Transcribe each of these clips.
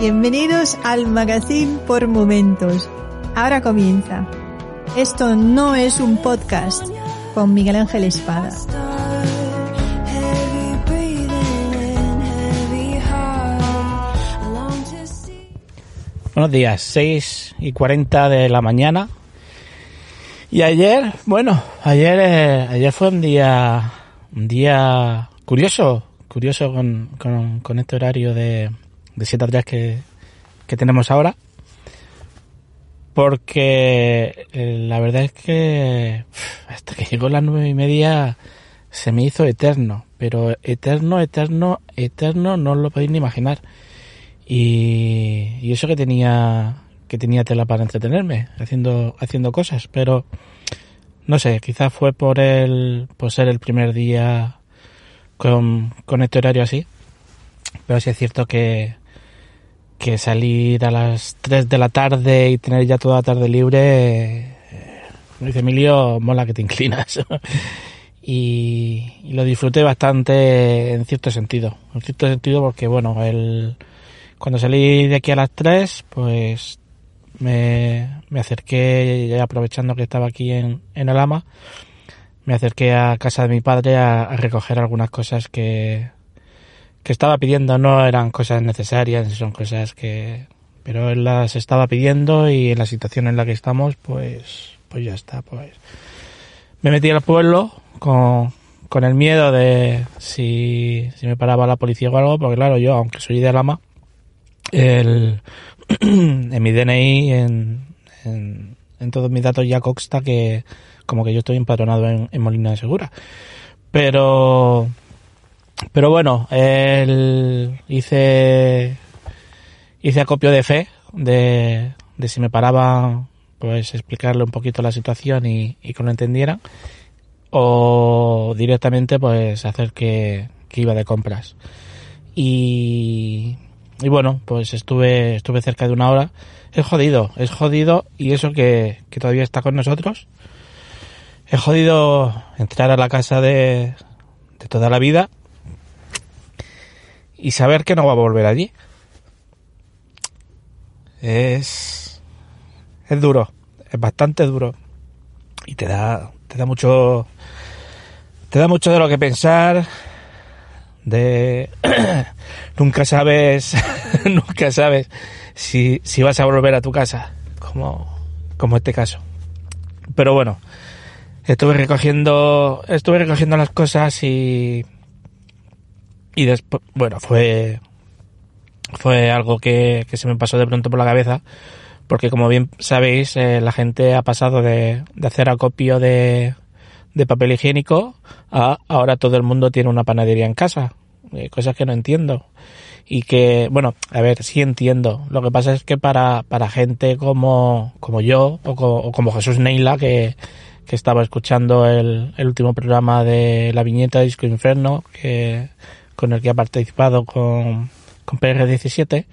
Bienvenidos al Magazine por Momentos. Ahora comienza. Esto no es un podcast con Miguel Ángel Espada. Buenos días, 6 y 40 de la mañana. Y ayer, bueno, ayer, eh, ayer fue un día, un día curioso, curioso con, con, con este horario de, de 7 a 3 que, que tenemos ahora. Porque eh, la verdad es que hasta que llegó las nueve y media se me hizo eterno. Pero eterno, eterno, eterno no lo podéis ni imaginar. Y, y eso que tenía que tenía tela para entretenerme haciendo haciendo cosas, pero no sé, quizás fue por el por ser el primer día con, con este horario así. Pero sí es cierto que, que salir a las 3 de la tarde y tener ya toda la tarde libre, eh, como dice Emilio, mola que te inclinas. y, lo disfruté bastante en cierto sentido. En cierto sentido porque, bueno, el, cuando salí de aquí a las 3, pues me, me acerqué, aprovechando que estaba aquí en, en Alama, me acerqué a casa de mi padre a recoger algunas cosas que, que estaba pidiendo no eran cosas necesarias, son cosas que... Pero él las estaba pidiendo y en la situación en la que estamos, pues, pues ya está, pues... Me metí al pueblo con, con el miedo de si, si me paraba la policía o algo, porque claro, yo, aunque soy de Alama, el, en mi DNI, en, en, en, todos mis datos ya consta que como que yo estoy empadronado en, en Molina de Segura. Pero pero bueno, él hice hice acopio de fe de, de si me paraba pues explicarle un poquito la situación y, y que lo entendieran o directamente pues hacer que, que iba de compras. Y, y bueno pues estuve estuve cerca de una hora. Es jodido es jodido y eso que, que todavía está con nosotros. Es jodido entrar a la casa de, de toda la vida y saber que no va a volver allí. Es es duro, es bastante duro y te da te da mucho te da mucho de lo que pensar de nunca sabes nunca sabes si, si vas a volver a tu casa como como este caso pero bueno estuve recogiendo estuve recogiendo las cosas y y después, bueno, fue, fue algo que, se me pasó de pronto por la cabeza, porque como bien sabéis, eh, la gente ha pasado de, hacer acopio de, de, papel higiénico a ahora todo el mundo tiene una panadería en casa, eh, cosas que no entiendo. Y que, bueno, a ver, sí entiendo. Lo que pasa es que para, para gente como, como yo, o, co, o como Jesús Neila, que, que estaba escuchando el, el último programa de la viñeta Disco Inferno, que, con el que ha participado con, con PR17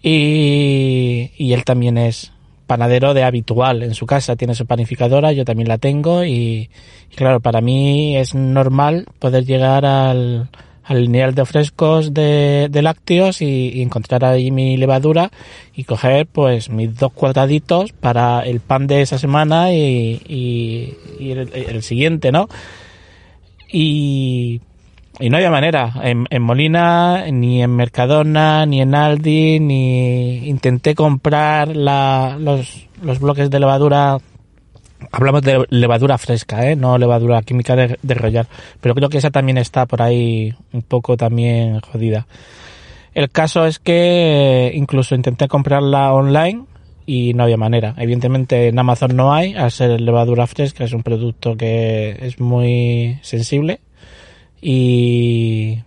y, y él también es panadero de habitual en su casa, tiene su panificadora, yo también la tengo y, claro, para mí es normal poder llegar al, al lineal de frescos de, lácteos y, encontrar ahí mi levadura y coger pues mis dos cuadraditos para el pan de esa semana y, y, y el, el, siguiente, ¿no? Y y no había manera. En, en, Molina, ni en Mercadona, ni en Aldi, ni intenté comprar la, los, bloques de levadura. Hablamos de levadura fresca, ¿eh? no levadura química de, de rollar. Pero creo que esa también está por ahí un poco también jodida. El caso es que incluso intenté comprarla online y no había manera. Evidentemente en Amazon no hay, al ser levadura fresca es un producto que es muy sensible y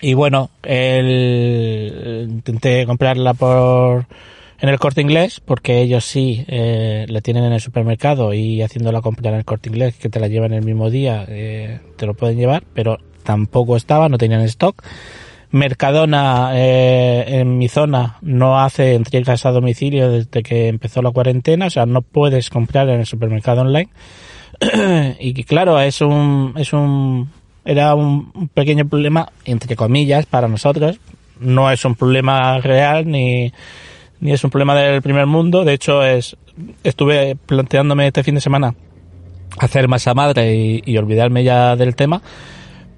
y bueno, el, intenté comprarla por en el corte inglés porque ellos sí eh, la tienen en el supermercado y haciendo la compra en el corte inglés que te la llevan el mismo día eh, te lo pueden llevar pero tampoco estaba no tenían stock. Mercadona eh, en mi zona no hace entregas a domicilio desde que empezó la cuarentena o sea no puedes comprar en el supermercado online. Y claro es un es un era un pequeño problema entre comillas para nosotros no es un problema real ni ni es un problema del primer mundo. De hecho, es estuve planteándome este fin de semana hacer masa madre y, olvidarme ya del tema.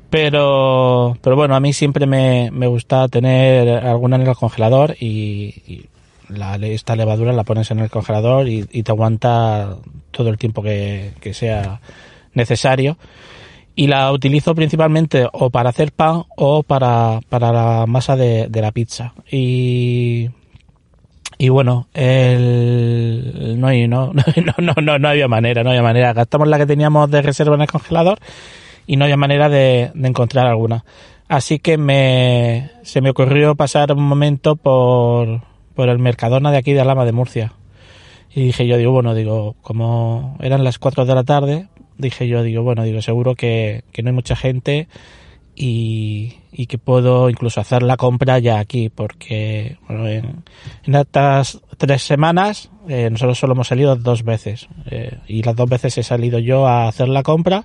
Pero, pero bueno, a mí siempre me, me gusta tener alguna en el congelador y, la, esta levadura la pones en el congelador y, te aguanta todo el tiempo que, que, sea necesario. Y la utilizo principalmente o para hacer pan o para, para la masa de, de la pizza. Y y bueno, el, no, hay, no, no, no, no, no había manera, no había manera. Gastamos la que teníamos de reserva en el congelador y no había manera de, de encontrar alguna. Así que me, se me ocurrió pasar un momento por, por el Mercadona de aquí de Alama de Murcia. Y dije yo, digo, bueno, digo, como eran las 4 de la tarde, dije yo, digo, bueno, digo, seguro que, que no hay mucha gente y, y, que puedo incluso hacer la compra ya aquí porque bueno, en, en estas tres semanas eh, nosotros solo hemos salido dos veces eh, y las dos veces he salido yo a hacer la compra.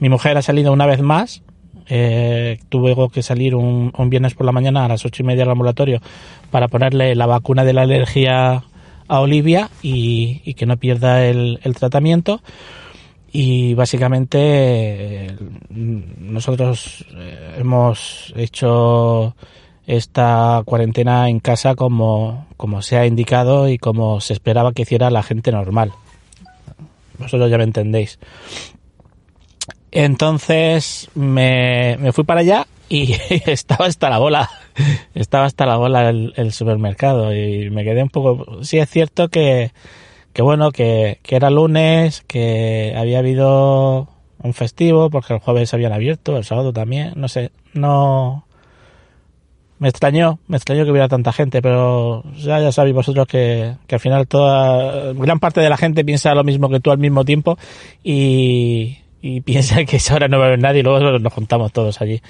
Mi mujer ha salido una vez más eh, tuve que salir un, un, viernes por la mañana a las ocho y media al ambulatorio para ponerle la vacuna de la alergia a Olivia y, y que no pierda el, el tratamiento y básicamente eh, nosotros eh, hemos hecho esta cuarentena en casa como, como se ha indicado y como se esperaba que hiciera la gente normal. Vosotros ya me entendéis. Entonces me, me fui para allá y estaba hasta la bola. Estaba hasta la bola el, el supermercado y me quedé un poco... Sí es cierto que que bueno, que, que era lunes, que había habido un festivo, porque el jueves habían abierto, el sábado también, no sé, no... Me extrañó, me extrañó que hubiera tanta gente, pero ya, ya sabéis vosotros que, que al final toda, gran parte de la gente piensa lo mismo que tú al mismo tiempo y, y piensa que esa hora no va a haber nadie y luego nos juntamos todos allí.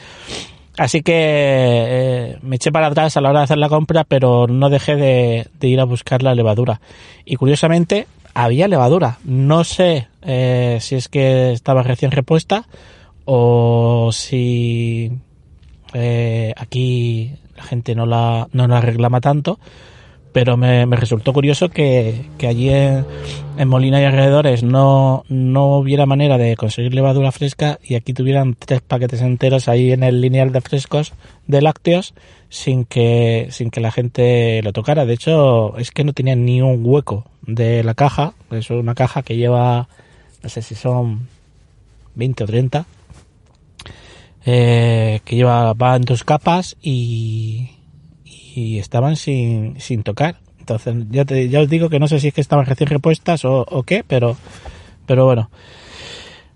Así que eh, me eché para atrás a la hora de hacer la compra, pero no dejé de, ir a buscar la levadura. Y curiosamente, había levadura. No sé eh, si es que estaba recién repuesta o si eh, aquí la gente no la, no la reclama tanto pero me, resultó curioso que, que allí en, en, Molina y alrededores no, no hubiera manera de conseguir levadura fresca y aquí tuvieran tres paquetes enteros ahí en el lineal de frescos de lácteos sin que, sin que la gente lo tocara. De hecho, es que no tenía ni un hueco de la caja. Es una caja que lleva, no sé si son 20 o 30, eh, que lleva, va en dos capas y, y estaban sin, sin tocar. Entonces, ya, te, ya os digo que no sé si es que estaban recién repuestas o, qué, pero, pero bueno.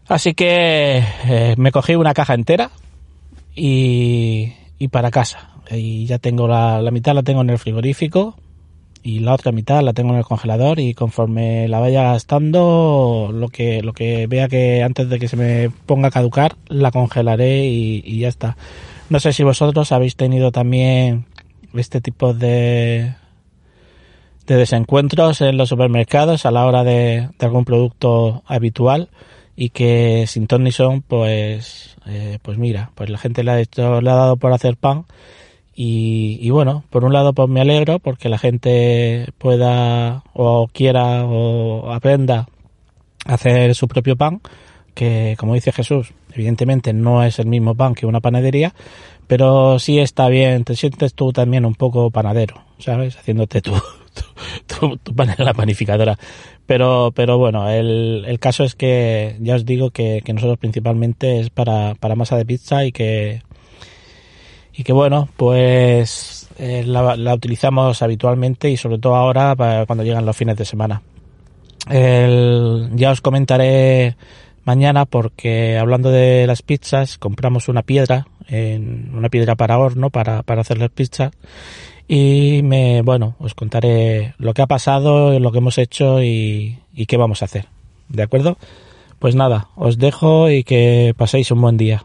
Así que eh, me cogí una caja entera y, y para casa. Y ya tengo la, la mitad la tengo en el frigorífico y la otra mitad la tengo en el congelador y conforme la vaya gastando lo que lo que vea que antes de que se me ponga a caducar la congelaré y, y ya está no sé si vosotros habéis tenido también este tipo de, de desencuentros en los supermercados a la hora de, de algún producto habitual y que sin ton ni son pues eh, pues mira pues la gente le ha hecho le ha dado por hacer pan y, y, bueno por un lado pues me alegro porque la gente pueda o quiera o aprenda a hacer su propio pan que como dice Jesús evidentemente no es el mismo pan que una panadería pero sí está bien, te sientes tú también un poco panadero, ¿sabes? Haciéndote tu, tu, pan en la panificadora. Pero, pero bueno, el, el caso es que ya os digo que, que nosotros principalmente es para, para masa de pizza y que, y que bueno, pues eh, la, la, utilizamos habitualmente y sobre todo ahora para cuando llegan los fines de semana. Ya os comentaré mañana porque hablando de las pizzas compramos una piedra, en, una piedra para horno para, para hacer las pizzas y me, bueno, os contaré lo que ha pasado, lo que hemos hecho y, y qué vamos a hacer. ¿De acuerdo? Pues nada, os dejo y que paséis un buen día.